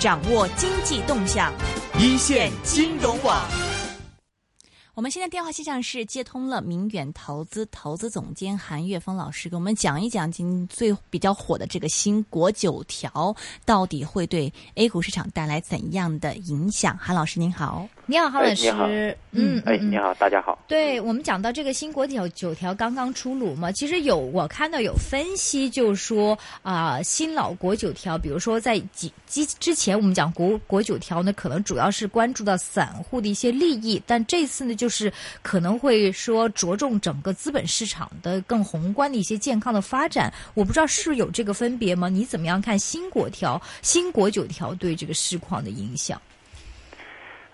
掌握经济动向，一线金融网。我们现在电话线上是接通了明远投资投资总监韩月峰老师，给我们讲一讲今最比较火的这个新国九条，到底会对 A 股市场带来怎样的影响？韩老师您好。你好，郝老师。嗯，哎，你好，大家好。对我们讲到这个新国九九条刚刚出炉嘛，其实有我看到有分析，就是说啊，新老国九条，比如说在几之之前我们讲国国九条呢，可能主要是关注到散户的一些利益，但这次呢，就是可能会说着重整个资本市场的更宏观的一些健康的发展。我不知道是有这个分别吗？你怎么样看新国条、新国九条对这个市况的影响？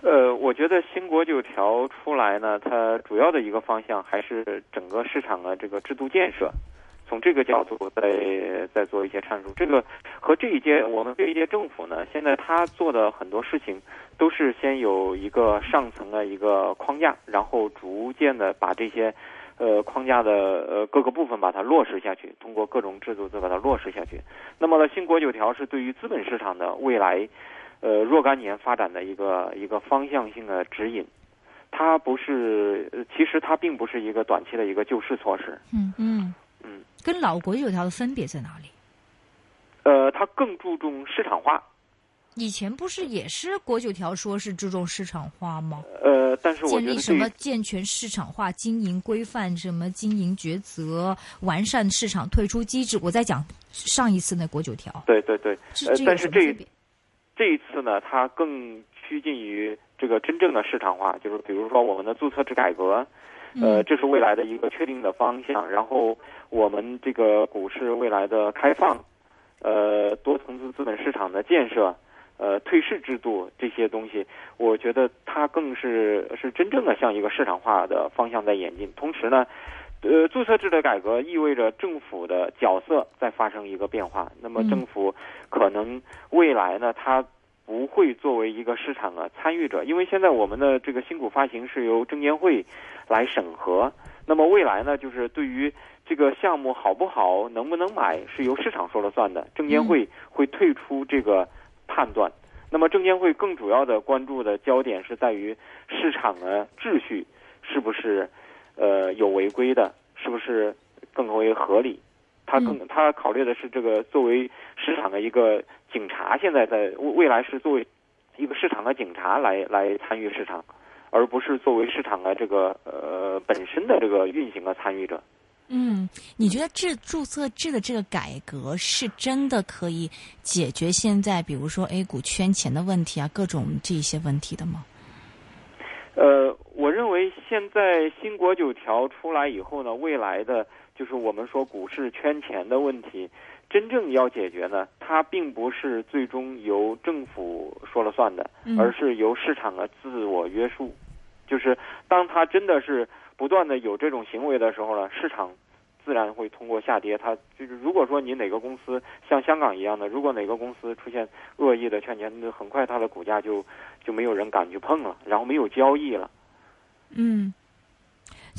呃，我觉得新国九条出来呢，它主要的一个方向还是整个市场的这个制度建设，从这个角度再再做一些阐述。这个和这一届我们这一届政府呢，现在他做的很多事情都是先有一个上层的一个框架，然后逐渐的把这些呃框架的呃各个部分把它落实下去，通过各种制度再把它落实下去。那么呢，新国九条是对于资本市场的未来。呃，若干年发展的一个一个方向性的指引，它不是，其实它并不是一个短期的一个救市措施。嗯嗯嗯，跟老国九条的分别在哪里？呃，它更注重市场化。以前不是也是国九条说是注重市场化吗？呃，但是我建立什么健全市场化经营规范，什么经营抉择，完善市场退出机制。我在讲上一次那国九条。对对对，呃，但是这。这一次呢，它更趋近于这个真正的市场化，就是比如说我们的注册制改革，呃，这是未来的一个确定的方向。然后我们这个股市未来的开放，呃，多层次资本市场的建设，呃，退市制度这些东西，我觉得它更是是真正的向一个市场化的方向在演进。同时呢，呃，注册制的改革意味着政府的角色在发生一个变化。那么政府可能未来呢，它不会作为一个市场的参与者，因为现在我们的这个新股发行是由证监会来审核。那么未来呢，就是对于这个项目好不好、能不能买，是由市场说了算的。证监会会退出这个判断。那么证监会更主要的关注的焦点是在于市场的秩序是不是呃有违规的，是不是更为合理。他更他考虑的是这个作为市场的一个警察，现在在未未来是作为一个市场的警察来来参与市场，而不是作为市场的这个呃本身的这个运行的参与者。嗯，你觉得制注册制的这个改革是真的可以解决现在比如说 A 股圈钱的问题啊，各种这些问题的吗？呃，现在新国九条出来以后呢，未来的。就是我们说股市圈钱的问题，真正要解决呢，它并不是最终由政府说了算的，而是由市场的自我约束。就是当它真的是不断的有这种行为的时候呢，市场自然会通过下跌。它就是如果说你哪个公司像香港一样的，如果哪个公司出现恶意的圈钱，那很快它的股价就就没有人敢去碰了，然后没有交易了。嗯。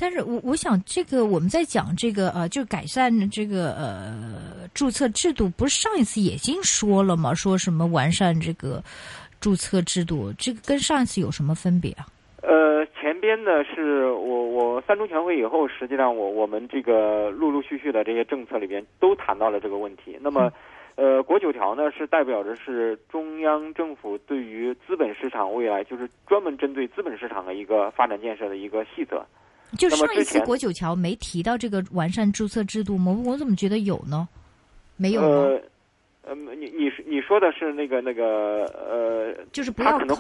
但是我我想，这个我们在讲这个呃，就改善这个呃注册制度，不是上一次已经说了吗？说什么完善这个注册制度，这个跟上一次有什么分别啊？呃，前边呢是我我三中全会以后，实际上我我们这个陆陆续续的这些政策里边都谈到了这个问题。那么，呃，国九条呢是代表着是中央政府对于资本市场未来就是专门针对资本市场的一个发展建设的一一个细则。就上一次国九条没提到这个完善注册制度吗？我怎么觉得有呢？没有吗？呃，你你你说的是那个那个呃，就是不要靠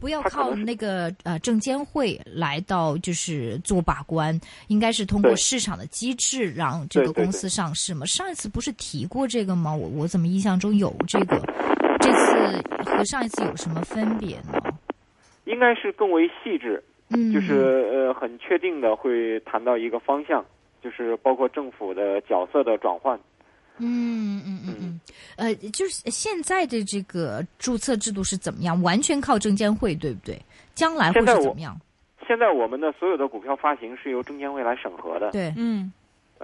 不要靠那个呃证监会来到就是做把关，应该是通过市场的机制让这个公司上市嘛？上一次不是提过这个吗？我我怎么印象中有这个？这次和上一次有什么分别呢？应该是更为细致。嗯，就是呃，很确定的会谈到一个方向，就是包括政府的角色的转换。嗯嗯嗯嗯，呃，就是现在的这个注册制度是怎么样？完全靠证监会，对不对？将来会是怎么样？现在我们的所有的股票发行是由证监会来审核的。对，嗯，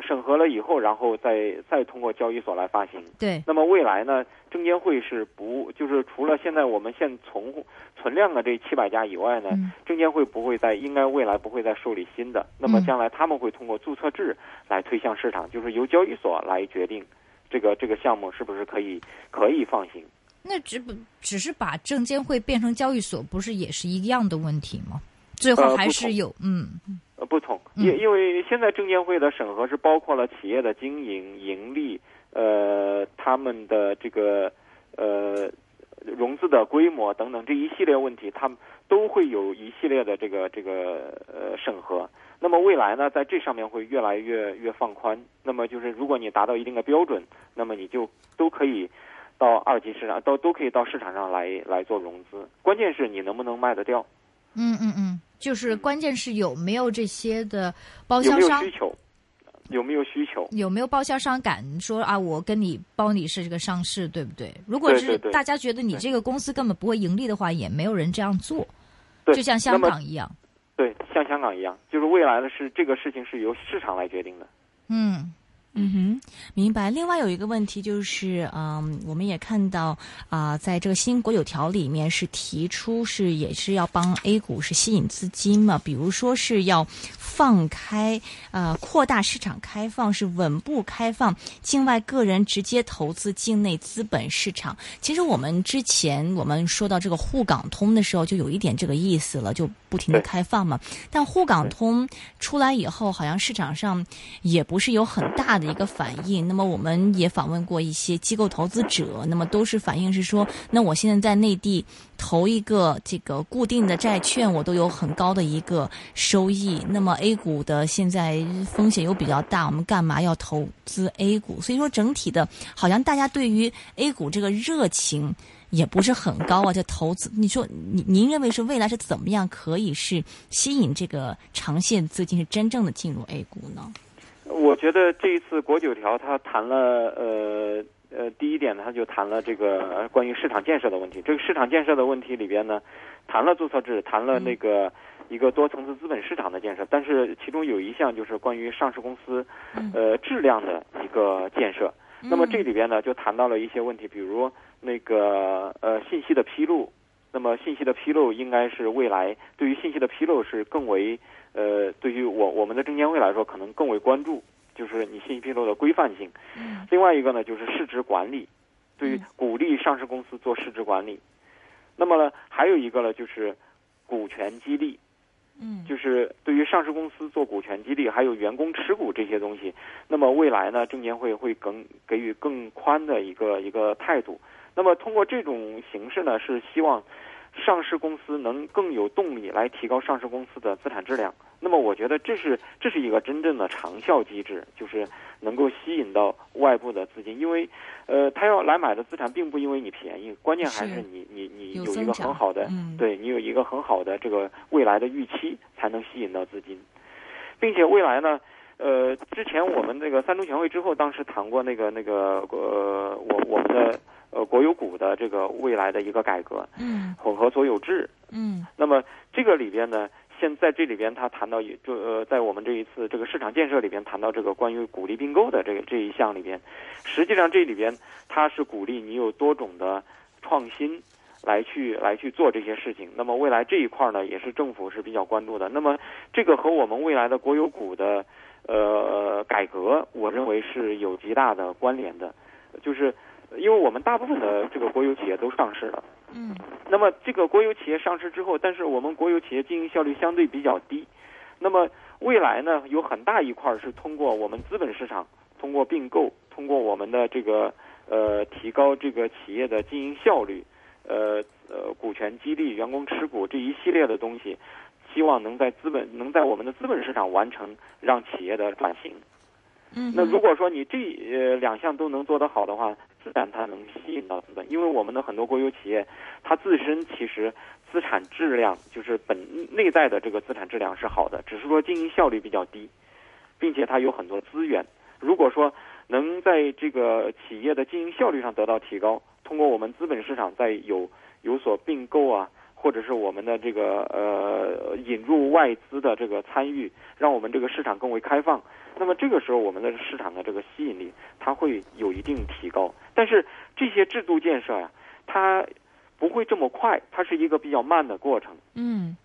审核了以后，然后再再通过交易所来发行。对，那么未来呢，证监会是不就是除了现在我们现存存量的这七百家以外呢，嗯证监会不会在应该未来不会再受理新的。那么嗯将来他们会通过注册制来推向市场，就是由交易所来决定这个这个项目是不是可以可以放行。那只不只是把证监会变成交易所，不是也是一样的问题吗？最后还是有，嗯呃，不同，嗯因因为现在证监会的审核是包括了企业的经营、盈利，呃，他们的这个呃融资的规模等等这一系列问题，他们都会有一系列的这个这个呃审核。那么未来呢，在这上面会越来越越放宽。那么就是如果你达到一定的标准，那么你就都可以到二级市场，都都可以到市场上来来做融资。关键是你能不能卖得掉，嗯嗯嗯，就是关键是有没有这些的包有没有销商需求，有没有需求。有没有报销商敢说啊，我跟你包你是这个上市，对不对？如果是大家觉得你这个公司根本不会盈利的话，也没有人这样做，对就像香港一样。对，像香港一样，就是未来的是这个事情是由市场来决定的。嗯嗯哼，明白。另外有一个问题就是，嗯，我们也看到啊、在这个新国有条里面是提出是也是要帮 A 股是吸引资金嘛，比如说是要放开呃扩大市场开放，是稳步开放境外个人直接投资境内资本市场。其实我们之前我们说到这个沪港通的时候，就有一点这个意思了，就不停的开放嘛。但沪港通出来以后，好像市场上也不是有很大的一个反应。那么我们也访问过一些机构投资者，那么都是反映是说，那我现在在内地投一个这个固定的债券，我都有很高的一个收益。那么 A 股的现在风险又比较大，我们干嘛要投资 A 股？所以说整体的，好像大家对于 A 股这个热情。也不是很高啊，这投资，你说您您认为是未来是怎么样可以是吸引这个长线资金是真正的进入 A 股呢？我觉得这一次国九条他谈了呃呃，第一点呢，他就谈了这个呃关于市场建设的问题。这个市场建设的问题里边呢，谈了注册制，谈了那个一个多层次资本市场的建设，但是其中有一项就是关于上市公司呃质量的一个建设。那么这里边呢，就谈到了一些问题，比如那个呃信息的披露。那么信息的披露应该是未来对于信息的披露是更为呃，对于我我们的证监会来说，可能更为关注，就是你信息披露的规范性。另外一个呢，就是市值管理，对于鼓励上市公司做市值管理。那么呢，还有一个呢，就是股权激励。嗯就是对于上市公司做股权激励，还有员工持股这些东西，那么未来呢，证监会会更给予更宽的一个一个态度。那么通过这种形式呢，是希望上市公司能更有动力来提高上市公司的资产质量。那么我觉得这是这是一个真正的长效机制，就是能够吸引到外部的资金，因为呃，他要来买的资产并不因为你便宜，关键还是是你你你有一个很好的嗯。对你有一个很好的这个未来的预期，才能吸引到资金，并且未来呢，呃，之前我们那个三中全会之后，当时谈过那个那个呃，我我们的呃国有股的这个未来的一个改革，嗯混合所有制。嗯那么这个里边呢，现在这里边他谈到也就呃，在我们这一次这个市场建设里边谈到这个关于鼓励并购的这个这一项里边，实际上这里边它是鼓励你有多种的创新。来去来去做这些事情，那么未来这一块呢，也是政府是比较关注的。那么这个和我们未来的国有股的呃改革，我认为是有极大的关联的，就是因为我们大部分的这个国有企业都上市了。嗯那么这个国有企业上市之后，但是我们国有企业经营效率相对比较低。那么未来呢，有很大一块儿是通过我们资本市场，通过并购，通过我们的这个呃提高这个企业的经营效率，呃呃股权激励、员工持股这一系列的东西，希望能在资本能在我们的资本市场完成让企业的转型。嗯，那如果说你这呃两项都能做得好的话，自然它能吸引到资本，因为我们的很多国有企业，它自身其实资产质量就是本内在的这个资产质量是好的，只是说经营效率比较低，并且它有很多资源。如果说能在这个企业的经营效率上得到提高，通过我们资本市场在有有所并购啊，或者是我们的这个呃引入外资的这个参与，让我们这个市场更为开放。那么这个时候，我们的市场的这个吸引力它会有一定提高。但是这些制度建设呀，它不会这么快，它是一个比较慢的过程。嗯，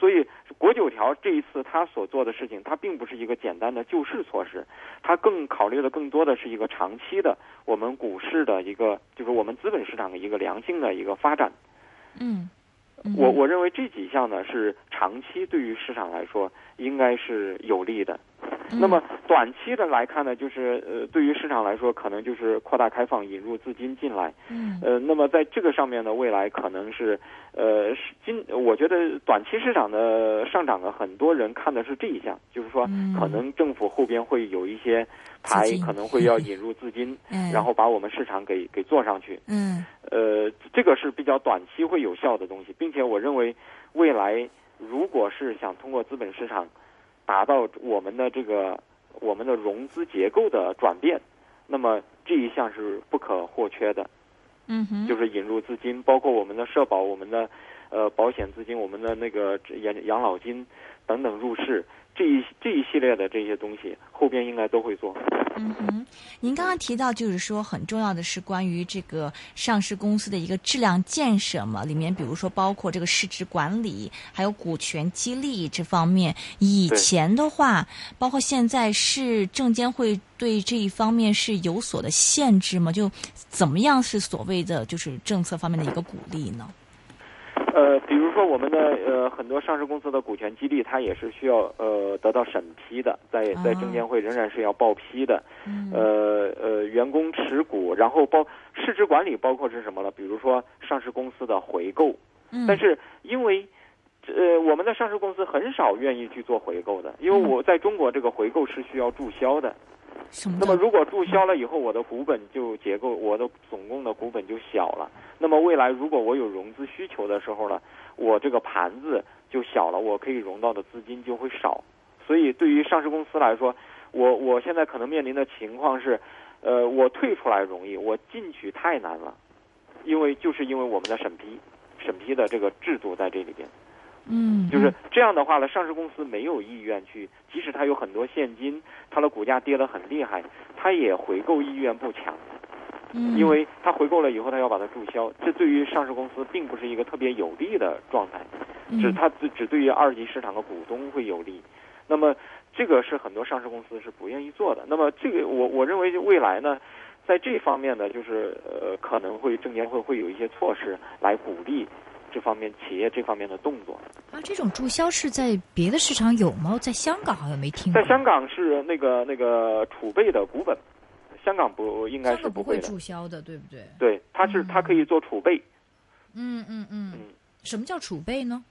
所以国九条这一次它所做的事情，它并不是一个简单的救市措施，它更考虑的更多的是一个长期的我们股市的一个，就是我们资本市场的一个良性的一个发展。嗯，我我认为这几项呢是长期对于市场来说应该是有利的。那么短期的来看呢，就是呃，对于市场来说，可能就是扩大开放，引入资金进来。嗯，呃，那么在这个上面呢，未来可能是呃，今我觉得短期市场的上涨呢，很多人看的是这一项，就是说可能政府后边会有一些牌，可能会要 引入资金，嗯 然后把我们市场给给做上去。嗯，呃，这个是比较短期会有效的东西，并且我认为未来如果是想通过资本市场。达到我们的这个我们的融资结构的转变，那么这一项是不可或缺的。嗯哼，就是引入资金，包括我们的社保、我们的呃保险资金、我们的那个养养老金等等入市。这一这一系列的这些东西，后边应该都会做。嗯哼，您刚刚提到就是说很重要的是关于这个上市公司的一个质量建设嘛，里面比如说包括这个市值管理，还有股权激励这方面。以前的话，包括现在是证监会对这一方面是有所的限制吗？就怎么样是所谓的就是政策方面的一个鼓励呢？说我们的呃很多上市公司的股权激励，它也是需要呃得到审批的，在在证监会仍然是要报批的。呃呃，员工持股，然后包市值管理包括是什么呢？比如说上市公司的回购。但是因为呃我们的上市公司很少愿意去做回购的，因为我在中国这个回购是需要注销的。那么如果注销了以后，我的股本就结构，我的总共的股本就小了。那么未来如果我有融资需求的时候呢，我这个盘子就小了，我可以融到的资金就会少。所以对于上市公司来说，我我现在可能面临的情况是，呃，我退出来容易，我进去太难了，因为就是因为我们的审批，审批的这个制度在这里边。嗯，就是这样的话呢，上市公司没有意愿去，即使它有很多现金，它的股价跌得很厉害，它也回购意愿不强。嗯，因为它回购了以后，它要把它注销，这对于上市公司并不是一个特别有利的状态，只它只只对于二级市场的股东会有利。那么这个是很多上市公司是不愿意做的。那么这个我我认为未来呢，在这方面呢，就是呃可能会证监会会有一些措施来鼓励。这方面企业这方面的动作啊，这种注销是在别的市场有吗？在香港好像没听过。在香港是那个那个储备的股本，香港不应该是不会注销的，对不对？对，它是它可以做储备。嗯嗯嗯。什么叫储备呢？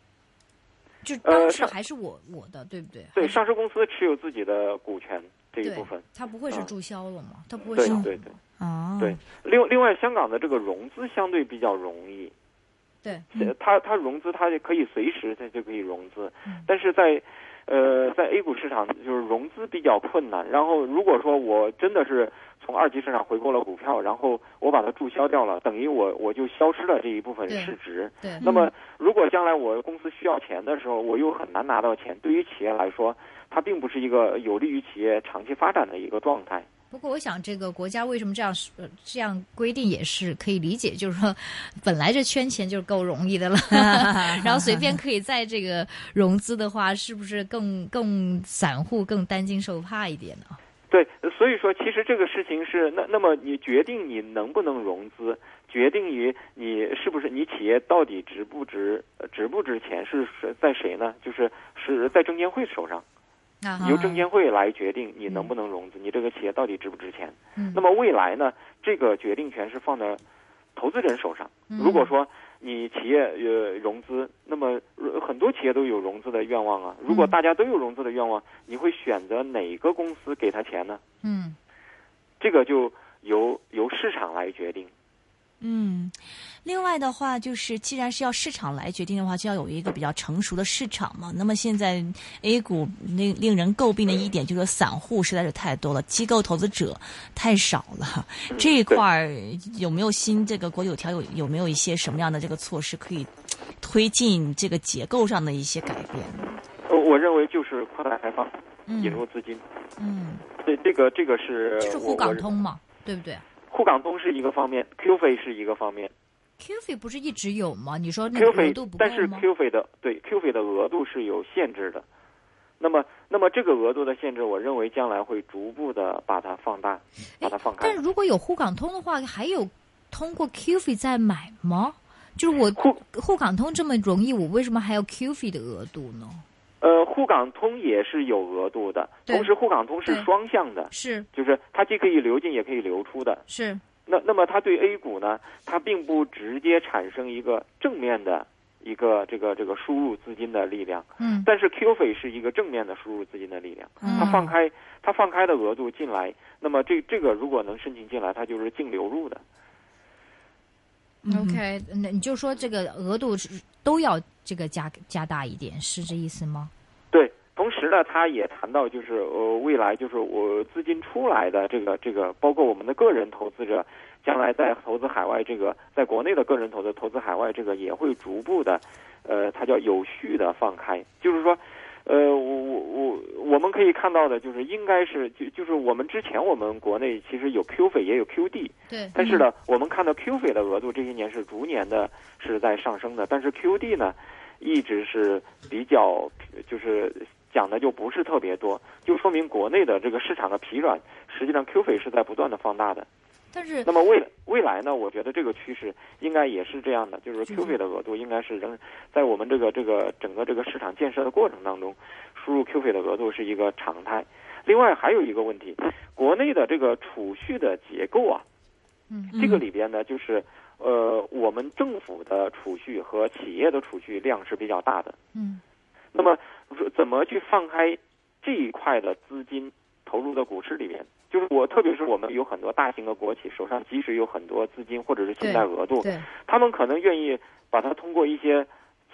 就当时还是我我的，对不对？对，上市公司持有自己的股权这一部分，它不会是注销了吗？它不会对对对。哦。对，另另外，香港的这个融资相对比较容易。对，它它融资，它就可以随时它就可以融资，但是在，呃，在 A 股市场就是融资比较困难。然后如果说我真的是从二级市场回购了股票，然后我把它注销掉了，等于我我就消失了这一部分市值。对，那么如果将来我公司需要钱的时候，我又很难拿到钱，对于企业来说，它并不是一个有利于企业长期发展的一个状态。不过，我想这个国家为什么这样这样规定也是可以理解，就是说，本来这圈钱就够容易的了，然后随便可以在这个融资的话，是不是更更散户更担惊受怕一点呢？对，所以说其实这个事情是那那么你决定你能不能融资，决定于你是不是你企业到底值不值值不值钱是在谁呢？就是是在证监会手上。由证监会来决定你能不能融资，你这个企业到底值不值钱？那么未来呢？这个决定权是放在投资人手上。如果说你企业呃融资，那么很多企业都有融资的愿望啊。如果大家都有融资的愿望，你会选择哪个公司给他钱呢？嗯，这个就由由市场来决定。嗯，另外的话，就是既然是要市场来决定的话，就要有一个比较成熟的市场嘛。那么现在 A 股令令人诟病的一点，就是散户实在是太多了，机构投资者太少了。这一块儿有没有新这个国有条有有没有一些什么样的这个措施可以推进这个结构上的一些改变？我，我认为就是扩大开放，嗯引入资金。嗯，对这个这个是就是沪港通嘛，对不对沪港通是一个方面，Q 费是一个方面？Q 费不是一直有吗？你说那个额度不够但是吗？Q 费的对 Q 费的额度是有限制的。那么，那么这个额度的限制，我认为将来会逐步的把它放大，把它放开但。如果有沪港通的话，还有通过 Q 费再买吗？就是我沪沪港通这么容易，我为什么还要 Q 费的额度呢？呃，沪港通也是有额度的，同时沪港通是双向的，是就是它既可以流进也可以流出的。是，那那么它对 A 股呢，它并不直接产生一个正面的一个这个这个输入资金的力量，嗯但是 Q 费是一个正面的输入资金的力量。嗯它放开它放开的额度进来，那么这这个如果能申请进来，它就是净流入的。嗯 OK，那你就说这个额度是都要这个加加大一点，是这意思吗？对，同时呢，他也谈到就是呃，未来就是我资金出来的这个这个，包括我们的个人投资者，将来在投资海外这个，在国内的个人投资投资海外这个也会逐步的，呃，它叫有序的放开，就是说。呃，我我我我们可以看到的就是，应该是就就是我们之前我们国内其实有 Q 费也有 QD，对但是呢，我们看到 Q 费的额度这些年是逐年的是在上升的，但是 QD 呢，一直是比较就是讲的就不是特别多，就说明国内的这个市场的疲软，实际上 Q 费是在不断的放大的。但是那么未未来呢，我觉得这个趋势应该也是这样的，就是是 Q 费的额度应该是仍在我们这个这个整个这个市场建设的过程当中，输入 Q 费的额度是一个常态。另外还有一个问题，国内的这个储蓄的结构啊，嗯这个里边呢，就是呃，我们政府的储蓄和企业的储蓄量是比较大的。嗯那么怎么去放开这一块的资金投入到股市里面？就是我，特别是我们有很多大型的国企手上，即使有很多资金或者是信贷额度，对他们可能愿意把它通过一些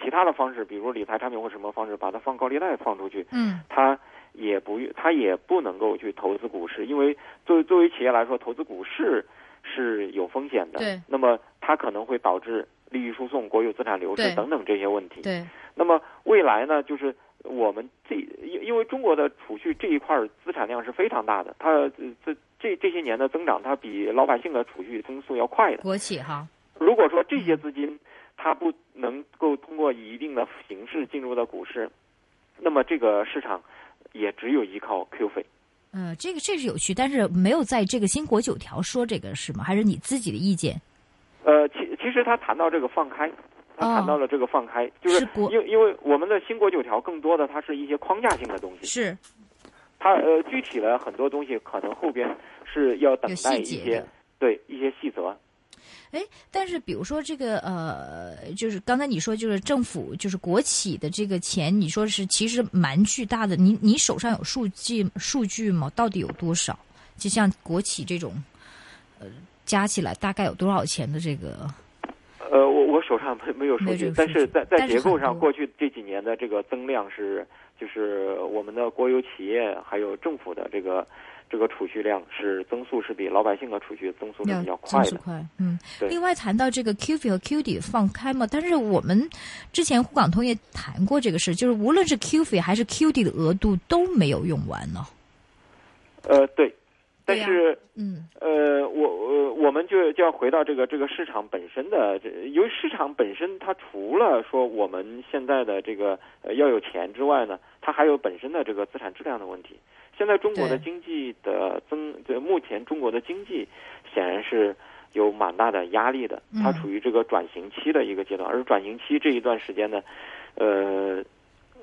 其他的方式，比如理财产品或什么方式，把它放高利贷放出去，嗯他也不他也不能够去投资股市，因为作为作为企业来说，投资股市是有风险的。对那么它可能会导致利益输送、国有资产流失等等这些问题。对那么未来呢，就是我们这因因为中国的储蓄这一块儿资产量是非常大的，它呃这这这些年的增长，它比老百姓的储蓄增速要快的。国企哈，如果说这些资金它不能够通过一定的形式进入到股市，那么这个市场也只有依靠 Q 费。嗯，这个这是有趣，但是没有在这个新国九条说这个是吗？还是你自己的意见？呃，其其实他谈到这个放开，他谈到了这个放开，就是因因为我们的新国九条更多的它是一些框架性的东西，是它呃具体的很多东西可能后边是要等待一些细节。对一些细则。哎，但是比如说这个呃，就是刚才你说就是政府就是国企的这个钱，你说是其实蛮巨大的。你你手上有数据数据吗？到底有多少？就像国企这种，呃，加起来大概有多少钱的这个？呃，我我手上没没有数据但是在在结构上，过去这几年的这个增量是，就是我们的国有企业还有政府的这个这个储蓄量是增速是比老百姓的储蓄增速是比较快的。增速快，嗯。另外谈到这个 QF 和 QD 放开嘛，但是我们之前沪港通也谈过这个事，就是无论是 QF 还是 QD 的额度都没有用完呢。呃，对，但是。嗯呃，我我我们就就要回到这个这个市场本身的，这由于市场本身它除了说我们现在的这个呃要有钱之外呢，它还有本身的这个资产质量的问题。现在中国的经济的增，这目前中国的经济显然是有蛮大的压力的，它嗯处于这个转型期的一个阶段，而转型期这一段时间呢，呃，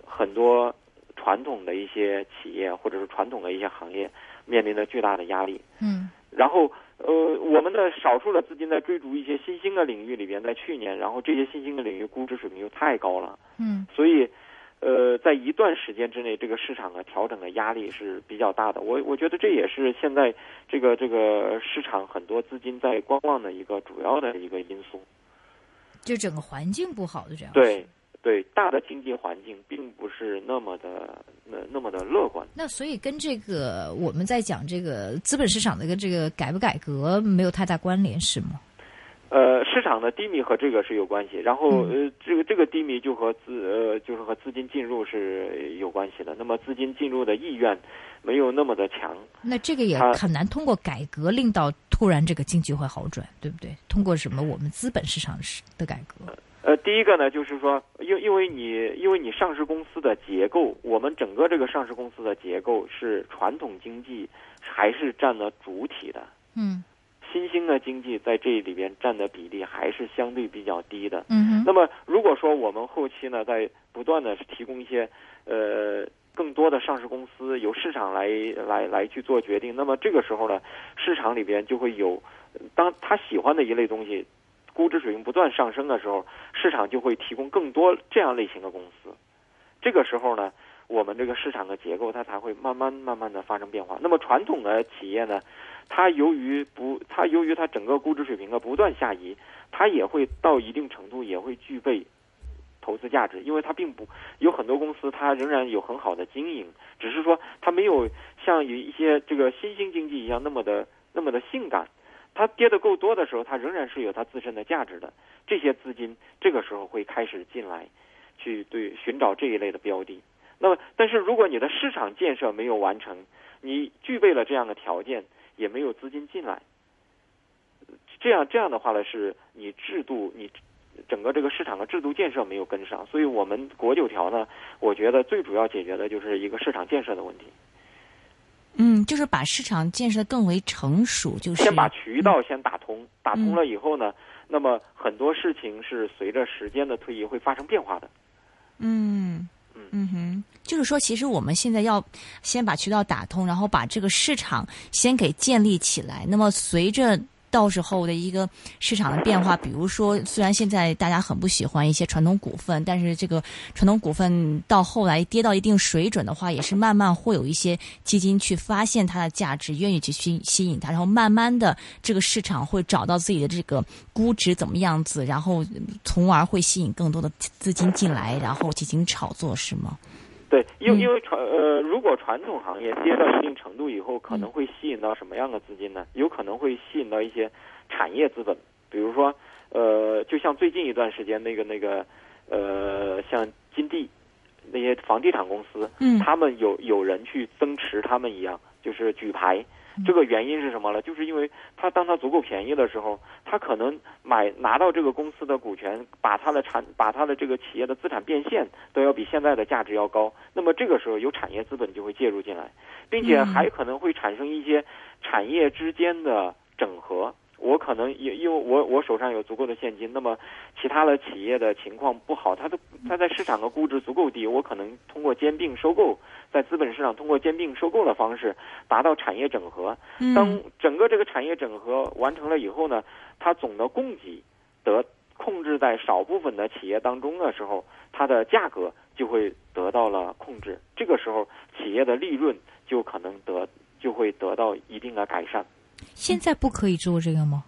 很多传统的一些企业或者是传统的一些行业面临着巨大的压力。嗯然后，呃，我们的少数的资金在追逐一些新兴的领域里边，在去年，然后这些新兴的领域估值水平又太高了，嗯所以，呃，在一段时间之内，这个市场的调整的压力是比较大的。我我觉得这也是现在这个这个市场很多资金在观望的一个主要的一个因素。就整个环境不好的这样。对对，大的经济环境并不是那么的那那么的乐观。那所以跟这个我们在讲这个资本市场的一个这个改不改革没有太大关联，是吗？呃，市场的低迷和这个是有关系，然后呃，这个这个低迷就和资呃就是和资金进入是有关系的。那么资金进入的意愿没有那么的强，那这个也很难通过改革令到突然这个经济会好转，对不对？通过什么我们资本市场的改革？呃，第一个呢，就是说，因因为你因为你上市公司的结构，我们整个这个上市公司的结构是传统经济还是占了主体的，嗯新兴的经济在这里边占的比例还是相对比较低的。嗯哼那么，如果说我们后期呢，在不断的提供一些呃更多的上市公司由市场来来来去做决定，那么这个时候呢，市场里边就会有当他喜欢的一类东西，估值水平不断上升的时候，市场就会提供更多这样类型的公司。这个时候呢，我们这个市场的结构它才会慢慢慢慢的发生变化。那么传统的企业呢，它由于不，它由于它整个估值水平的不断下移，它也会到一定程度也会具备投资价值，因为它并不有很多公司它仍然有很好的经营，只是说它没有像有一些这个新兴经济一样那么的那么的性感。它跌得够多的时候，它仍然是有它自身的价值的。这些资金这个时候会开始进来，去对寻找这一类的标的。那么，但是如果你的市场建设没有完成，你具备了这样的条件，也没有资金进来，这样这样的话呢，是你制度你整个这个市场的制度建设没有跟上。所以我们国九条呢，我觉得最主要解决的就是一个市场建设的问题。嗯，就是把市场建设得更为成熟，就是先把渠道先打通，打通了以后呢，那么很多事情是随着时间的推移会发生变化的。嗯嗯嗯哼，就是说，其实我们现在要先把渠道打通，然后把这个市场先给建立起来。那么随着到时候的一个市场的变化，比如说，虽然现在大家很不喜欢一些传统股份，但是这个传统股份到后来跌到一定水准的话，也是慢慢会有一些基金去发现它的价值，愿意去吸吸引它，然后慢慢的这个市场会找到自己的这个估值怎么样子，然后从而会吸引更多的资金进来，然后进行炒作，是吗？对，因嗯为因为传呃，如果传统行业跌到一定程度以后，可能会吸引到什么样的资金呢？有可能会吸引到一些产业资本，比如说呃，就像最近一段时间那个那个呃，像金地那些房地产公司，嗯他们有有人去增持他们一样，就是举牌。这个原因是什么呢？就是因为他当他足够便宜的时候，他可能买拿到这个公司的股权，把他的产把他的这个企业的资产变现都要比现在的价值要高。那么这个时候有产业资本就会介入进来，并且还可能会产生一些产业之间的整合。我可能因因为我我手上有足够的现金，那么其他的企业的情况不好，它的它在市场的估值足够低，我可能通过兼并收购，在资本市场通过兼并收购的方式达到产业整合。嗯当整个这个产业整合完成了以后呢，它总的供给得控制在少部分的企业当中的时候，它的价格就会得到了控制。这个时候，企业的利润就可能得就会得到一定的改善。现在不可以做这个吗？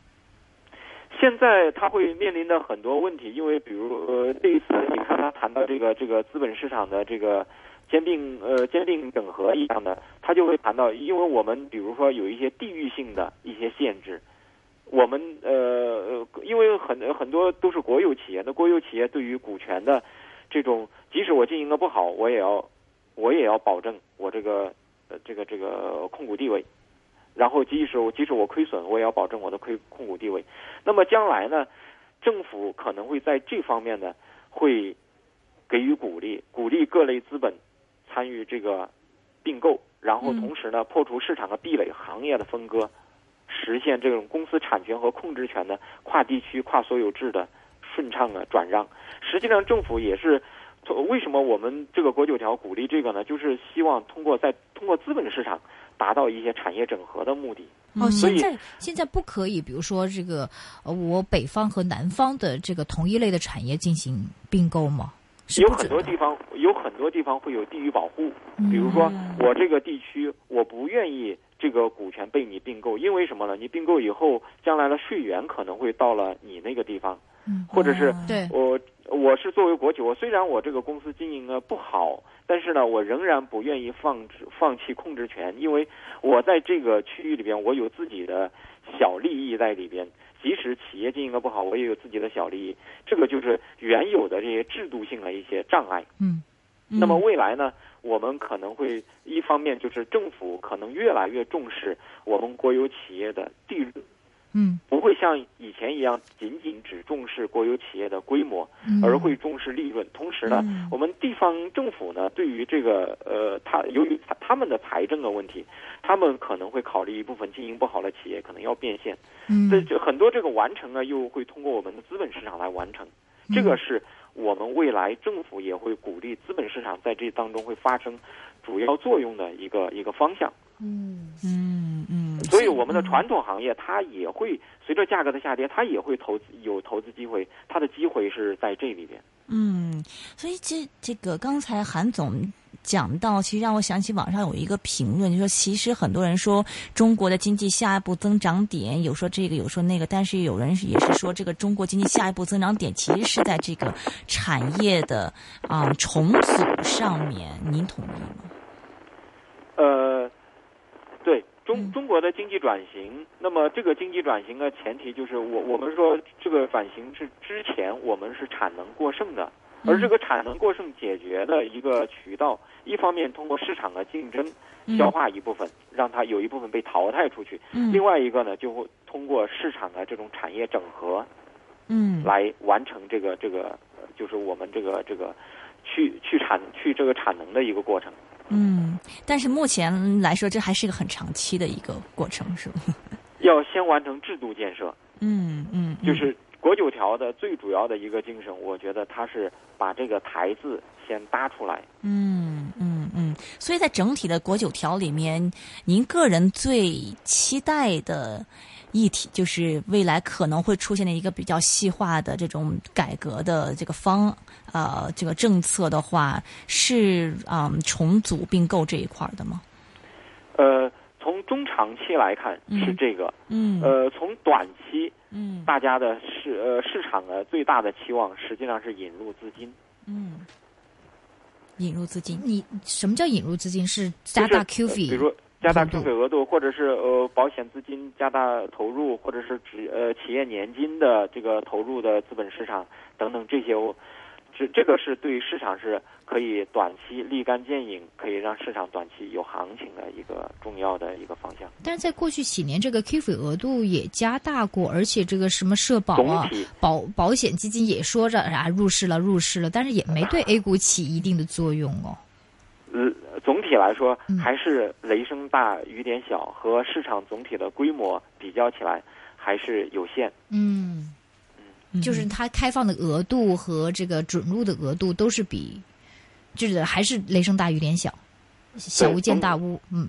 现在它会面临的很多问题，因为比如呃这一次你看他谈到这个这个资本市场的这个兼并呃兼并整合一样的，他就会谈到，因为我们比如说有一些地域性的一些限制，我们呃呃因为很很多都是国有企业，那国有企业对于股权的这种，即使我经营的不好，我也要我也要保证我这个呃这个这个控股地位。然后，即使我即使我亏损，我也要保证我的亏控股地位。那么将来呢，政府可能会在这方面呢，会给予鼓励，鼓励各类资本参与这个并购，然后同时呢，破除市场的壁垒、行业的分割，实现这种公司产权和控制权的跨地区、跨所有制的顺畅的转让。实际上，政府也是。为什么我们这个国九条鼓励这个呢？就是希望通过在通过资本市场达到一些产业整合的目的。哦，现在现在不可以，比如说这个呃，我北方和南方的这个同一类的产业进行并购吗？是有很多地方有很多地方会有地域保护，嗯比如说我这个地区我不愿意这个股权被你并购，因为什么呢？你并购以后，将来的税源可能会到了你那个地方，嗯或者是哦对我我是作为国企，我虽然我这个公司经营的不好，但是呢，我仍然不愿意放置放弃控制权，因为我在这个区域里边，我有自己的小利益在里边。即使企业经营的不好，我也有自己的小利益。这个就是原有的这些制度性的一些障碍。嗯，那么未来呢，我们可能会一方面就是政府可能越来越重视我们国有企业的利润。嗯，不会像以前一样仅仅只重视国有企业的规模，嗯而会重视利润。同时呢，嗯我们地方政府呢，对于这个呃，他由于他他们的财政的问题，他们可能会考虑一部分经营不好的企业可能要变现。嗯这这很多这个完成呢，又会通过我们的资本市场来完成。这个是我们未来政府也会鼓励资本市场在这当中会发生主要作用的一个一个方向。嗯嗯嗯，所以我们的传统行业它也会随着价格的下跌，它也会投资有投资机会，它的机会是在这里边。嗯，所以这这个刚才韩总讲到，其实让我想起网上有一个评论，就说其实很多人说中国的经济下一步增长点有说这个有说那个，但是有人也是说这个中国经济下一步增长点其实是在这个产业的啊、重组上面，您同意吗？呃，对中嗯。中国的经济转型，那么这个经济转型的前提就是我我们说这个转型是之前我们是产能过剩的，而这个产能过剩解决的一个渠道，一方面通过市场的竞争消化一部分，让它有一部分被淘汰出去；嗯。另外一个呢，就会通过市场的这种产业整合，嗯。来完成这个这个，呃就是我们这个这个去去产去这个产能的一个过程。嗯，但是目前来说，这还是一个很长期的一个过程，是吧？要先完成制度建设，嗯嗯，嗯就是国九条的最主要的一个精神，我觉得它是把这个台字先搭出来。嗯嗯嗯，所以在整体的国九条里面，您个人最期待的议题，就是未来可能会出现的一个比较细化的这种改革的这个方呃这个政策的话，是嗯重组并购这一块儿的吗？呃，从中长期来看嗯。是这个，嗯。呃，从短期嗯。大家的市呃市场的最大的期望实际上是引入资金。嗯，引入资金，你什么叫引入资金？是加大 Q 就是呃 f 比如说加大 Q 费额度，或者是呃保险资金加大投入，或者是指呃企业年金的这个投入的资本市场等等这些，我这这个是对市场是可以短期立竿见影，可以让市场短期有行情的一个重要的一个方向。但是在过去几年，这个 Q f 额度也加大过，而且这个什么社保保保险基金也说着啊入市了入市了，但是也没对 A 股起一定的作用哦。来说嗯还是雷声大雨点小，和市场总体的规模比较起来还是有限。嗯，就是它开放的额度和这个准入的额度都是比，就是还是雷声大雨点小，小巫见大巫。嗯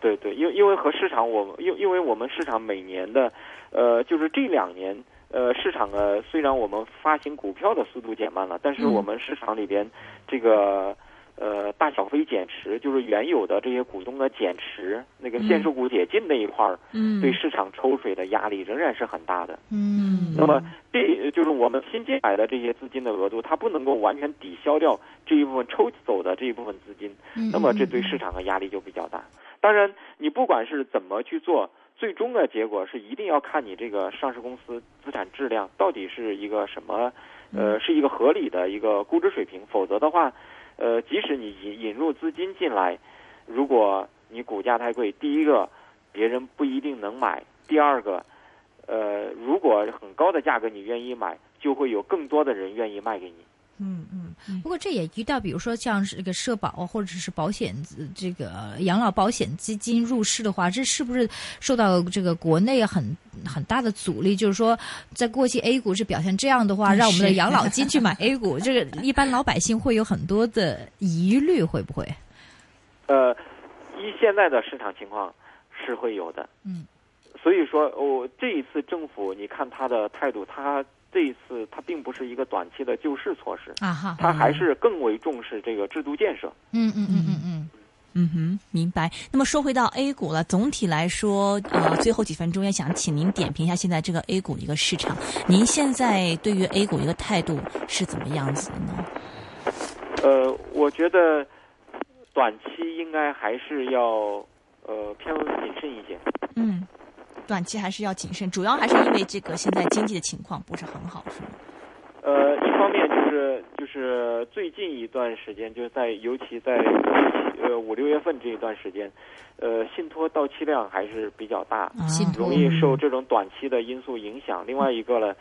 对对，因为因为和市场我们因因为我们市场每年的，呃，就是这两年，呃，市场呢虽然我们发行股票的速度减慢了，但是嗯我们市场里边这个。呃，大小非减持就是原有的这些股东的减持，那个限售股解禁那一块儿，嗯。对市场抽水的压力仍然是很大的。嗯。那么这就是我们新进来的这些资金的额度，它不能够完全抵消掉这一部分抽走的这一部分资金，嗯。那么这对市场的压力就比较大。当然，你不管是怎么去做，最终的结果是一定要看你这个上市公司资产质量到底是一个什么，呃，是一个合理的一个估值水平，否则的话，呃，即使你引引入资金进来，如果你股价太贵，第一个别人不一定能买，第二个。呃，如果很高的价格你愿意买，就会有更多的人愿意卖给你。嗯嗯，不过这也遇到，比如说像是这个社保或者是保险呃这个养老保险基金入市的话，这是不是受到这个国内很很大的阻力？就是说，在过去 A 股是表现这样的话，嗯让我们的养老金去买 A 股，这个一般老百姓会有很多的疑虑，会不会？呃，依现在的市场情况是会有的。嗯，所以说，哦，这一次政府，你看他的态度，他这一次它并不是一个短期的救市措施，啊哈，它还是更为重视这个制度建设。嗯嗯嗯嗯嗯。嗯哼，明白。那么说回到 A 股了，总体来说，呃，最后几分钟也想请您点评一下现在这个 A 股的一个市场。您现在对于 A 股一个态度是怎么样子的呢？呃，我觉得短期应该还是要呃偏谨慎一些。嗯短期还是要谨慎，主要还是因为这个现在经济的情况不是很好，是吗？呃，一方面就是就是最近一段时间，就是在尤其在呃五六月份这一段时间，呃，信托到期量还是比较大，信托容易受这种短期的因素影响。另外一个呢，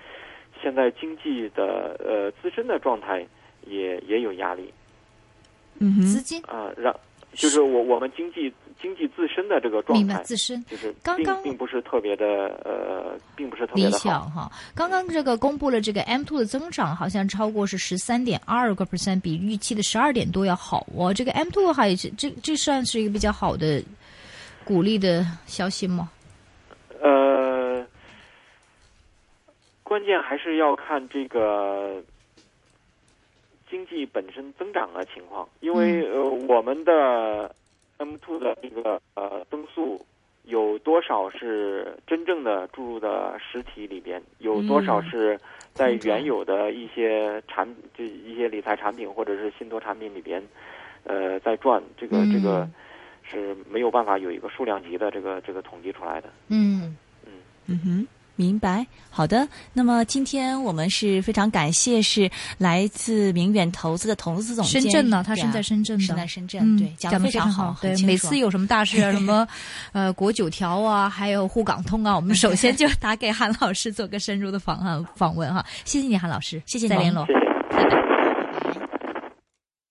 现在经济的呃自身的状态也也有压力嗯哼，资金啊、让就是我我们经济经济自身的这个状明白态，自身。就是刚刚并不是特别的呃，并不是特别理。想哈，刚刚这个公布了这个 M two 的增长，好像超过是十三点二个 percent，比预期的十二点多要好哦。这个 M two 还是这这算是一个比较好的鼓励的消息吗？呃，关键还是要看这个经济本身增长的情况，因为、呃，我们的 M two 的这个呃增速有多少是真正的注入的实体里边，有多少嗯。是在原有的一些产这一些理财产品或者是信托产品里边，呃，在赚这个、这个嗯是没有办法有一个数量级的这个这个统计出来的。嗯。嗯，嗯哼，明白。好的，那么今天我们是非常感谢是来自明远投资的投资总监，深圳呢，他身在深圳的，身在深圳，嗯对，讲讲得得非常好。对，每次有什么大事啊，什么 呃国九条啊，还有沪港通啊，我们首先就打给韩老师做个深入的访啊访问哈。谢谢你，韩老师，谢谢你再联络谢。谢。拜拜。